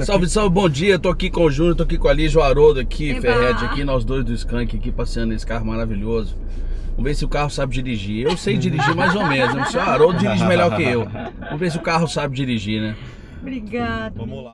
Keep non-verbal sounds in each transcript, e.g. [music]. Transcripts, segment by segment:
Salve, salve, bom dia. Tô aqui com o Júnior, tô aqui com a Lígia, o Haroldo aqui, Eba. Ferred aqui, nós dois do Skank aqui passeando nesse carro maravilhoso. Vamos ver se o carro sabe dirigir. Eu sei dirigir mais ou menos, né? o senhor Haroldo dirige melhor que eu. Vamos ver se o carro sabe dirigir, né? Obrigada. Vamos lá.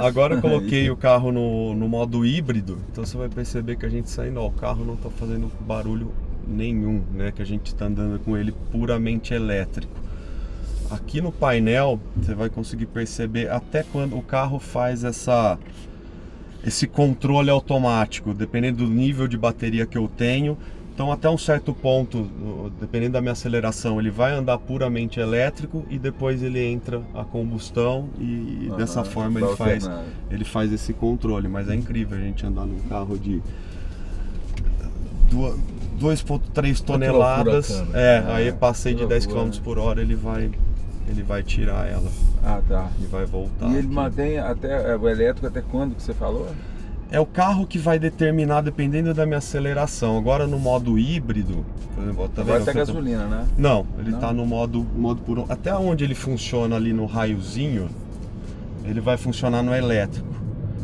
[laughs] Agora eu coloquei o carro no, no modo híbrido, então você vai perceber que a gente saindo, ó, o carro não está fazendo barulho nenhum, né? Que a gente está andando com ele puramente elétrico. Aqui no painel você vai conseguir perceber até quando o carro faz essa esse controle automático, dependendo do nível de bateria que eu tenho. Então, até um certo ponto, dependendo da minha aceleração, ele vai andar puramente elétrico e depois ele entra a combustão e Aham, dessa forma ele vai faz, ele faz esse controle. Mas é incrível a gente andar num carro de duas- 2,3 toneladas. loucura. É, É, aí passei de 10 km por hora, ele vai, ele vai tirar ela Ah, tá. e vai voltar. E ele aqui. mantém até é, o elétrico até quando que você falou? É o carro que vai determinar dependendo da minha aceleração. Agora no modo híbrido, por exemplo, tá Agora tá gasolina, né? Não, ele Não? tá no modo, modo por até onde ele funciona ali no raiozinho, ele vai funcionar no elétrico.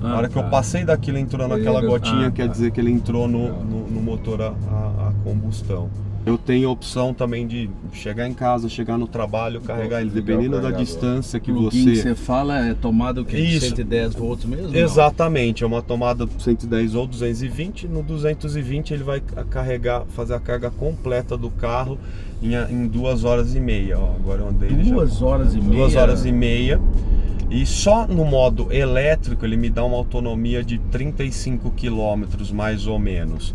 Ah, Na hora que tá. eu passei daquilo entrou Ele naquela gotinha, ah, quer tá. dizer que ele entrou no, no, no motor a- a combustão. Eu tenho a opção também de chegar em casa, chegar no trabalho, carregar ele, dependendo da distância que você. que você fala é tomada o quê? Isso. 110 volts mesmo? não? Exatamente, é uma tomada 110 ou 220. No 220 ele vai ca- carregar, fazer a carga completa do carro em, em duas horas e meia. Ó, agora eu andei ele já- Duas horas e meia. duas horas e meia. E só no modo elétrico ele me dá uma autonomia de 35 quilômetros mais ou menos.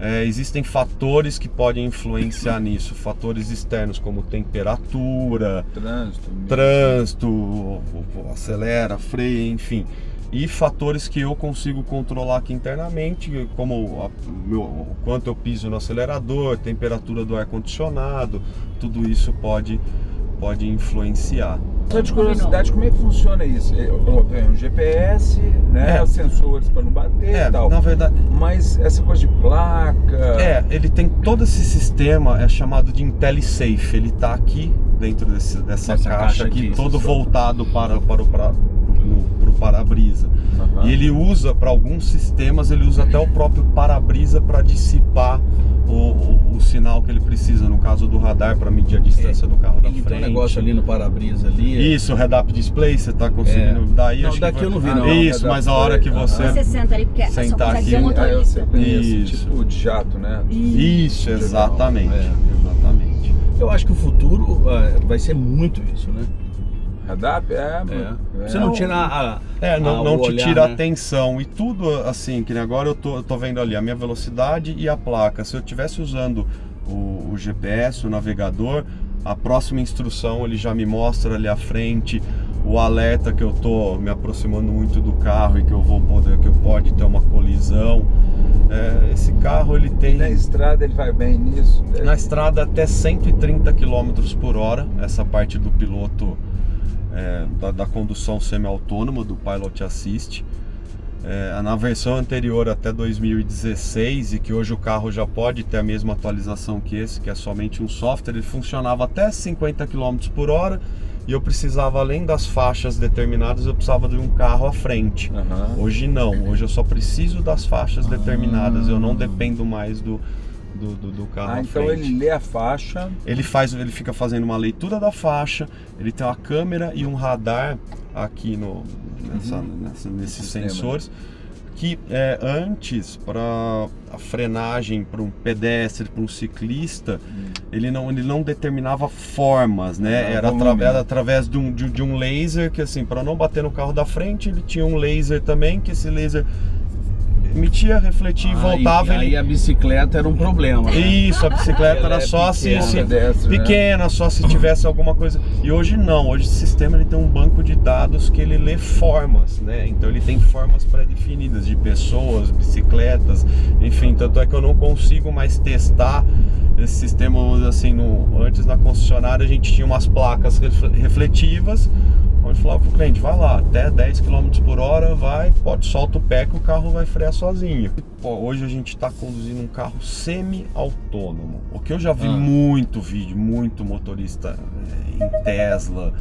É, existem fatores que podem influenciar nisso, fatores externos como temperatura, Trânsito. trânsito, acelera, freia, enfim. E fatores que eu consigo controlar aqui internamente, como a- meu- o quanto eu piso no acelerador, temperatura do ar-condicionado, tudo isso pode, pode influenciar. Só de curiosidade, como é que funciona isso? É, ó, tem um GPS, né? É. Os sensores para não bater É, e tal. na verdade, Mas essa coisa de placa. é, ele tem todo esse sistema, é chamado de IntelliSafe. Ele está aqui dentro desse- dessa Essa caixa, caixa aqui, aqui, todo voltado para, para o para, pro para-brisa. Aham. E ele usa, para alguns sistemas, ele usa até o próprio para-brisa para dissipar o, o- o sinal que ele precisa. No caso do radar, para medir a distância do carro da Ele frente. tem um negócio ali no para-brisa ali. Isso, o head-up display, você tá conseguindo. É. Daí Não, acho que daqui vai- eu não vi, Ah, não. Isso, mas a hora que você. Você senta ali porque só Sentar aqui. o Ah, eu. Isso. Tipo de jato, né? Isso, exatamente. É. Exatamente. Eu acho que o futuro ah, vai ser muito isso, né? Radap? É, mano. É. Você não tira a. É, não, a- não te olhar, tira né? atenção. E tudo assim, que nem agora eu tô, eu tô vendo ali a minha velocidade e a placa. Se eu estivesse usando o, o GPS, o navegador, a próxima instrução ele já me mostra ali à frente o alerta que eu tô me aproximando muito do carro e que eu vou poder, que pode ter uma colisão. É, esse carro ele tem Na estrada ele vai bem nisso? né? na estrada até 130 km por hora, essa parte do piloto é, da, da condução semi-autônoma, do Pilot Assist. É, na versão anterior até 2016 e que hoje o carro já pode ter a mesma atualização que esse, que é somente um software, ele funcionava até 50 km por hora e eu precisava, além das faixas determinadas, eu precisava de um carro à frente. Aham. Hoje não, hoje eu só preciso das faixas Ah. determinadas, eu não dependo mais do, do, do- do carro Ah, então frente. ele lê a faixa. Ele faz, ele fica fazendo uma leitura da faixa, ele tem uma câmera e um radar aqui no, nessa- Uhum. nessa- nesses Sistema, sensores que é, antes para a frenagem para um pedestre, para um ciclista, ele não, ele não determinava formas, né? Ah, Era, atra- era através de um, de, de um laser que assim, para não bater no carro da frente, ele tinha um laser também, que esse laser emitia, refletia e Ah, voltava. Aí ele... a bicicleta era um problema. né? Isso, a bicicleta era é só se, pequena, se- pedestre, né? pequena, só se tivesse alguma coisa. E hoje não, hoje o sistema ele tem um banco de dados que ele lê formas, né? Então ele tem formas pré-definidas de pessoas, bicicletas, enfim, tanto é que eu não consigo mais testar esse sistema, assim, no, antes na concessionária a gente tinha umas placas refle- refletivas, pode falar pro cliente, vai lá, até 10 km por hora, vai, pode, solta o pé que o carro vai frear sozinho. Pô, hoje a gente está conduzindo um carro semi-autônomo. O que eu já vi Ah. muito vídeo, muito motorista é, em Tesla.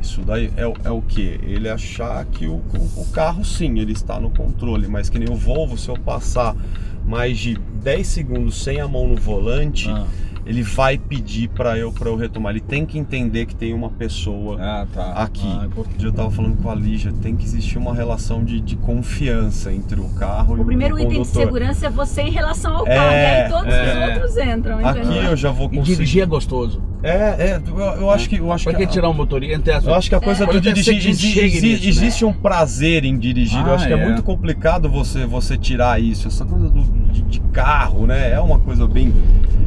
Isso daí é, o- é o que? Ele achar que o, o- o carro sim, ele está no controle, mas que nem o Volvo, se eu passar mais de 10 segundos sem a mão no volante, Ah. Ele vai pedir para eu para eu retomar. Ele tem que entender que tem uma pessoa Ah, tá. aqui. Ah. Eu tava falando com a Lígia, tem que existir uma relação de, de confiança entre o carro e O primeiro o item de segurança é você em relação ao É, carro. e aí todos é. os outros entram, Aqui entendeu? eu já vou E conseguir. dirigir é gostoso. É, é, eu, eu acho que eu acho Pra que que tirar um motorista? Eu acho que a coisa Pode do dirigir exi- exi- né? existe um prazer em dirigir. eu Ah, acho que é. é. muito complicado você você tirar isso. Essa coisa do, de, carro, né? É uma coisa bem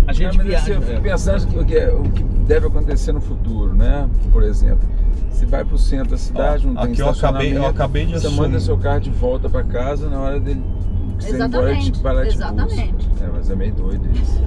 A gente Não, mas assim, viaja. eu fico é. pensando que, o que, o que deve acontecer no futuro, né? Por exemplo, você vai para o centro da cidade, Ó, não tem aqui eu acabei- eu acabei de Você assumir. manda seu carro de volta para casa na hora dele embora Exatamente, de palete exatamente. É, mas é meio doido isso.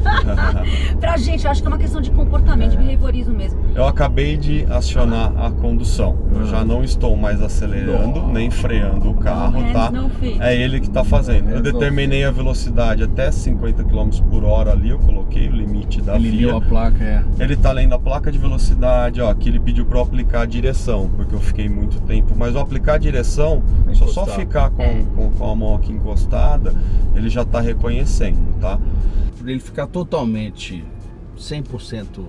[laughs] Pra gente, eu acho que é uma questão de comportamento, de behaviorismo mesmo. Eu acabei de acionar a condução. Eu já não estou mais acelerando, Nossa. nem freando o carro, Hands tá? É ele que tá fazendo. Eu Hands determinei a velocidade até 50 km por hora ali, eu coloquei o limite da Ele via. leu a placa, é. Ele tá lendo a placa de velocidade, ó, aqui ele pediu para eu aplicar a direção, porque eu fiquei muito tempo. Mas ao aplicar a direção, só Encostar. ficar com, É. com, com a mão aqui encostada, ele já tá reconhecendo, tá? Pra ele ficar totalmente 100%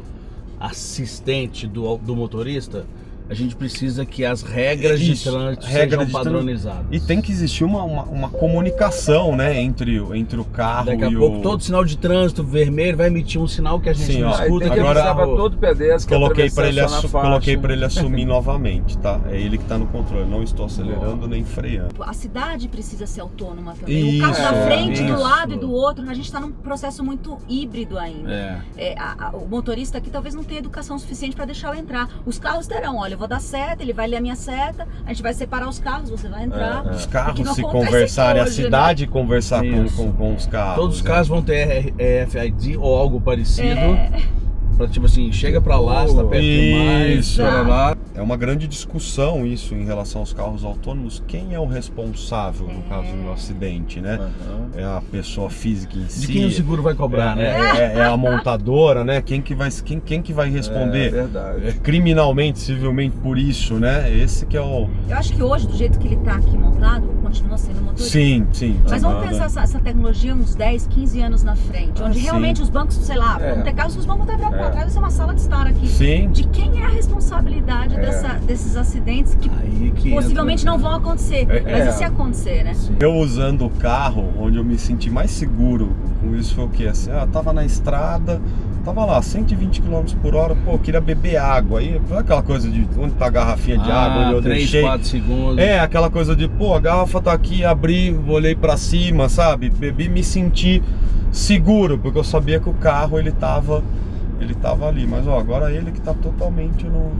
assistente do, do motorista, a gente precisa que as regras Isso, de trânsito regra sejam trânsito. padronizadas. E tem que existir uma, uma, uma comunicação, né, entre, o- entre o carro Daqui a e pouco o... todo sinal de trânsito vermelho vai emitir um sinal que a gente Sim, não ó. Escuta. tem que agora- avisar para todo pedestre que Coloquei para ele, assu- coloquei pra ele assumir [laughs] novamente, tá? É ele que tá no controle. Eu não estou acelerando nem freando. A cidade precisa ser autônoma também. o carro Isso, da frente, do isso. lado e do outro, a gente está num processo muito híbrido ainda. É. É, a- a- o motorista aqui talvez não tenha educação suficiente para deixá-lo entrar. Os carros terão, olha, eu vou dar seta, ele vai ler a minha seta, a gente vai separar os carros, você vai entrar. É, é. Os carros se conversarem, a hoje, né? cidade conversar com, com, com os carros. Todos os né? carros vão ter RFID ou algo parecido. É. Pra tipo assim, chega pra lá, você tá perto demais. Isso. Pra lá. É uma grande discussão isso em relação aos carros autônomos. Quem é o responsável no caso de um acidente, né? Aham. É a pessoa física em si. De quem o seguro vai cobrar, é, né? é- é a montadora, né? Quem que vai, quem, quem que vai É responder verdade. criminalmente, civilmente por isso, né? Esse que é o. Eu acho que hoje, do jeito que ele está aqui montado, continua sendo motorista. Sim, sim. Mas vamos Nada. pensar essa, essa tecnologia uns 10, 15 anos na frente, Ah, onde sim. realmente os bancos, sei lá, É. vão ter carros que os bancos vão virados É. para vai ser uma sala de estar aqui. Sim. De quem é a responsabilidade É. dessa- desses acidentes que Aí que possivelmente entra- não vão acontecer? É. Mas É. e se acontecer, né? Sim. Eu usando o carro, onde eu me senti mais seguro com isso foi o que? Assim, ah, tava na estrada, tava lá, 120 km por hora, pô, eu queria beber água. Aí, aquela coisa de onde tá a garrafinha de água, onde Ah, eu 3, deixei. 4 segundos. É, aquela coisa de, pô, a garrafa tá aqui, abri, olhei pra cima, sabe? Bebi, me senti seguro, porque eu sabia que o carro ele tava ele tava ali, mas ó, agora ele que tá totalmente no